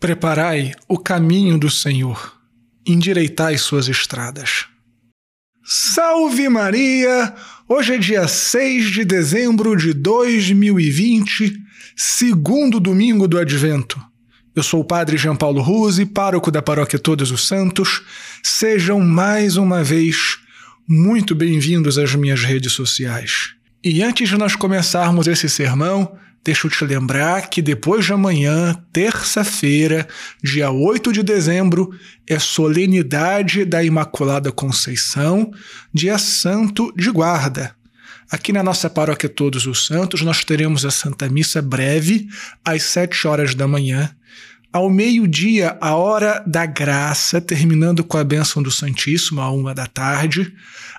Preparai o caminho do Senhor, endireitai suas estradas. Salve Maria! Hoje é dia 6 de dezembro de 2020, segundo domingo do Advento. Eu sou o Padre João Paulo Ruse, pároco da Paróquia Todos os Santos. Sejam mais uma vez muito bem-vindos às minhas redes sociais. E antes de nós começarmos esse sermão, deixa eu te lembrar que depois de amanhã, terça-feira, dia 8 de dezembro, é solenidade da Imaculada Conceição, dia santo de guarda. Aqui na nossa paróquia Todos os Santos, nós teremos a Santa Missa breve, às 7 horas da manhã. Ao meio-dia, a hora da graça, terminando com a bênção do Santíssimo, à uma da tarde.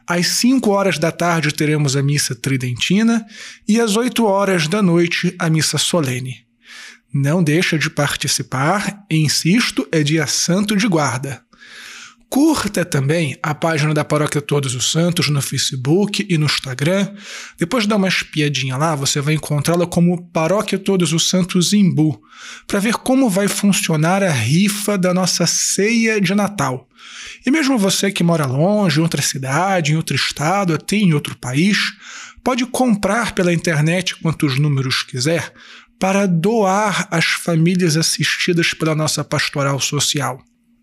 Às 5 horas da tarde teremos a missa tridentina e às 8 horas da noite a missa solene. Não deixa de participar, insisto, é dia santo de guarda. Curta também a página da Paróquia Todos os Santos no Facebook e no Instagram. Depois dá uma espiadinha lá, você vai encontrá-la como Paróquia Todos os Santos Imbu, para ver como vai funcionar a rifa da nossa ceia de Natal. E mesmo você que mora longe, em outra cidade, em outro estado, até em outro país, pode comprar pela internet quantos números quiser para doar às famílias assistidas pela nossa pastoral social.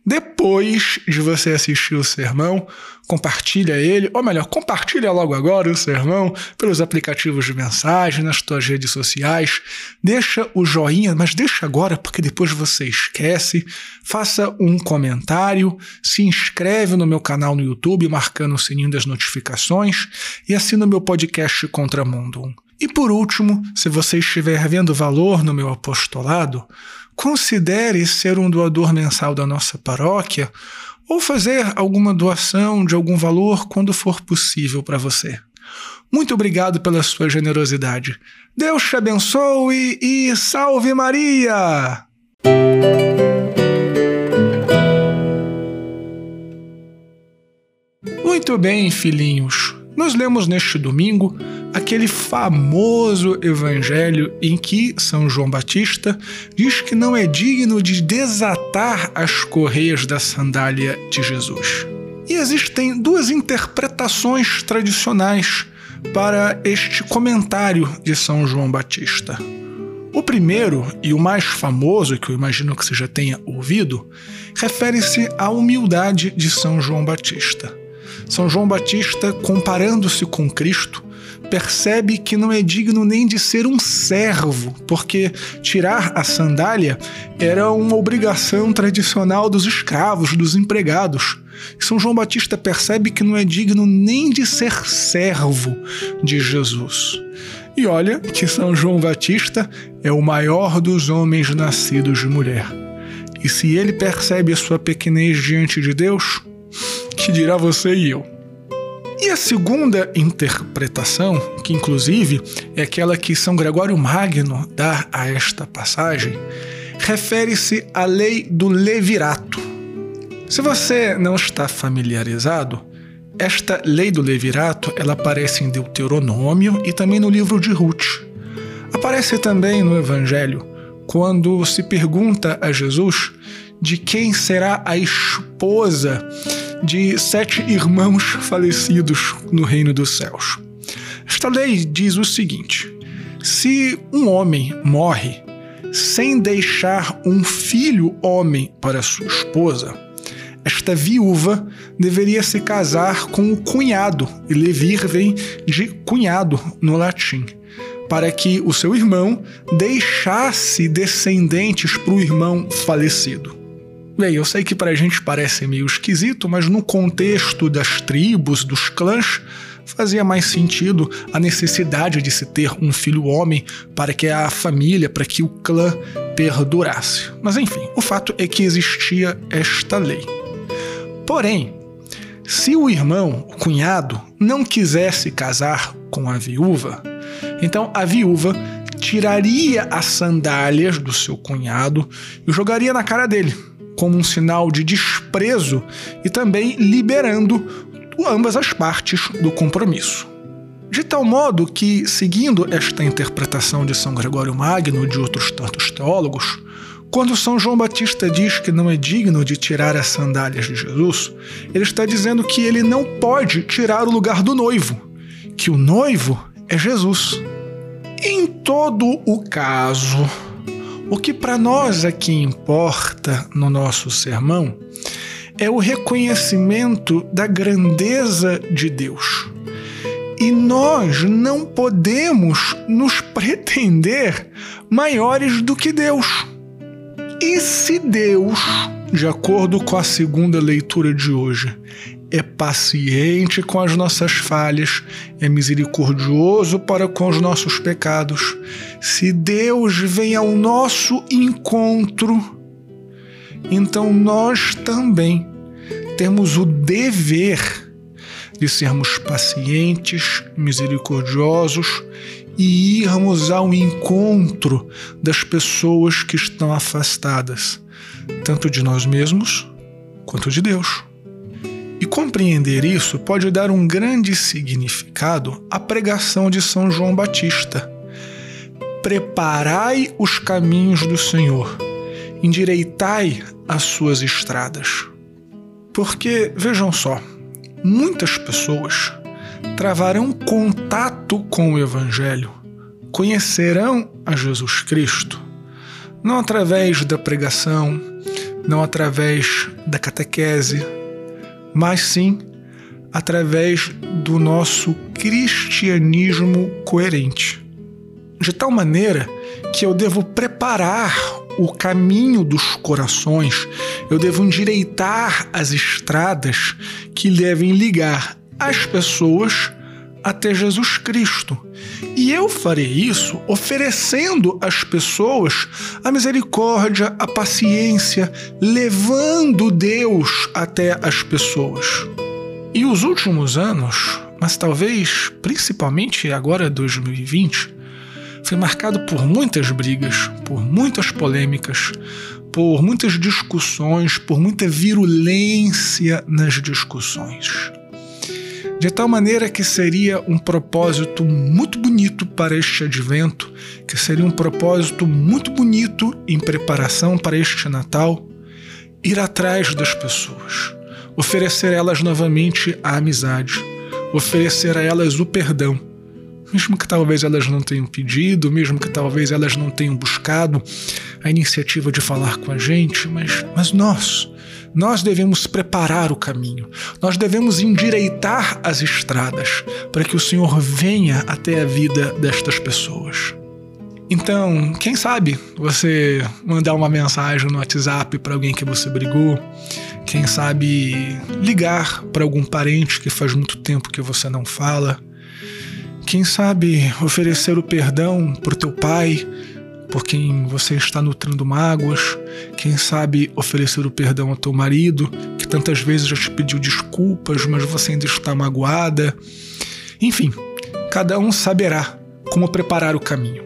Depois de você assistir o sermão, compartilha ele, ou melhor, compartilha logo agora o sermão pelos aplicativos de mensagem, nas suas redes sociais. Deixa o joinha, mas deixa agora porque depois você esquece. Faça um comentário, se inscreve no meu canal no YouTube marcando o sininho das notificações e assina o meu podcast Contramundo. E por último, se você estiver vendo valor no meu apostolado, considere ser um doador mensal da nossa paróquia ou fazer alguma doação de algum valor quando for possível para você. Muito obrigado pela sua generosidade. Deus te abençoe e salve Maria! Muito bem, filhinhos. Nós lemos neste domingo aquele famoso evangelho em que São João Batista diz que não é digno de desatar as correias da sandália de Jesus. E existem duas interpretações tradicionais para este comentário de São João Batista. O primeiro e o mais famoso, que eu imagino que você já tenha ouvido, refere-se à humildade de São João Batista. São João Batista, comparando-se com Cristo, percebe que não é digno nem de ser um servo, porque tirar a sandália era uma obrigação tradicional dos escravos, dos empregados. São João Batista percebe que não é digno nem de ser servo de Jesus. E olha que São João Batista é o maior dos homens nascidos de mulher. E se ele percebe a sua pequenez diante de Deus, que dirá você e eu? E a segunda interpretação, que inclusive é aquela que São Gregório Magno dá a esta passagem, refere-se à lei do levirato. Se você não está familiarizado, esta lei do levirato ela aparece em Deuteronômio e também no livro de Ruth. Aparece também no Evangelho, quando se pergunta a Jesus de quem será a esposa de sete irmãos falecidos no reino dos céus. Esta lei diz o seguinte: se um homem morre sem deixar um filho homem para sua esposa, esta viúva deveria se casar com o cunhado, e levir vem de cunhado no latim, para que o seu irmão deixasse descendentes para o irmão falecido. Bem, eu sei que para a gente parece meio esquisito, mas no contexto das tribos, dos clãs, fazia mais sentido a necessidade de se ter um filho homem para que a família, para que o clã perdurasse. Mas enfim, o fato é que existia esta lei. Porém, se o irmão, o cunhado, não quisesse casar com a viúva, então a viúva tiraria as sandálias do seu cunhado e jogaria na cara dele como um sinal de desprezo e também liberando ambas as partes do compromisso. De tal modo que, seguindo esta interpretação de São Gregório Magno e de outros tantos teólogos, Quando São João Batista diz que não é digno de tirar as sandálias de Jesus, ele está dizendo que ele não pode tirar o lugar do noivo, que o noivo é Jesus. Em todo o caso, o que para nós aqui importa no nosso sermão é o reconhecimento da grandeza de Deus. E nós não podemos nos pretender maiores do que Deus. E se Deus, de acordo com a segunda leitura de hoje, é paciente com as nossas falhas, é misericordioso para com os nossos pecados, se Deus vem ao nosso encontro, então nós também temos o dever de sermos pacientes, misericordiosos e irmos ao encontro das pessoas que estão afastadas, tanto de nós mesmos quanto de Deus. E compreender isso pode dar um grande significado à pregação de São João Batista. Preparai os caminhos do Senhor, endireitai as suas estradas. Porque, vejam só, muitas pessoas travarão contato com o Evangelho, conhecerão a Jesus Cristo, não através da pregação, não através da catequese, mas sim através do nosso cristianismo coerente. De tal maneira que eu devo preparar o caminho dos corações, eu devo endireitar as estradas que devem ligar as pessoas até Jesus Cristo. E eu farei isso oferecendo às pessoas a misericórdia, a paciência, levando Deus até as pessoas. E os últimos anos, mas talvez principalmente agora 2020, foi marcado por muitas brigas, por muitas polêmicas, por muitas discussões, por muita virulência nas discussões. De tal maneira que seria um propósito muito bonito para este advento, que seria um propósito muito bonito em preparação para este Natal, ir atrás das pessoas, oferecer a elas novamente a amizade, oferecer a elas o perdão mesmo que talvez elas não tenham pedido, mesmo que talvez elas não tenham buscado a iniciativa de falar com a gente, mas, mas nós, nós devemos preparar o caminho, nós devemos endireitar as estradas para que o Senhor venha até a vida destas pessoas. Então, quem sabe você mandar uma mensagem no WhatsApp para alguém que você brigou, quem sabe ligar para algum parente que faz muito tempo que você não fala quem sabe oferecer o perdão por teu pai, por quem você está nutrindo mágoas. Quem sabe oferecer o perdão ao teu marido, que tantas vezes já te pediu desculpas, mas você ainda está magoada. Enfim, cada um saberá como preparar o caminho.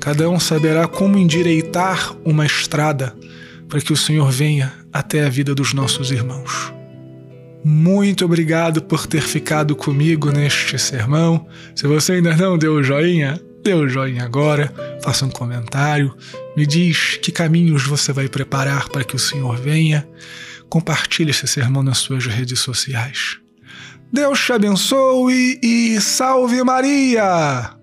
Cada um saberá como endireitar uma estrada para que o Senhor venha até a vida dos nossos irmãos. Muito obrigado por ter ficado comigo neste sermão. Se você ainda não deu o joinha, dê o joinha agora, faça um comentário, me diz que caminhos você vai preparar para que o Senhor venha. Compartilhe esse sermão nas suas redes sociais. Deus te abençoe e salve Maria!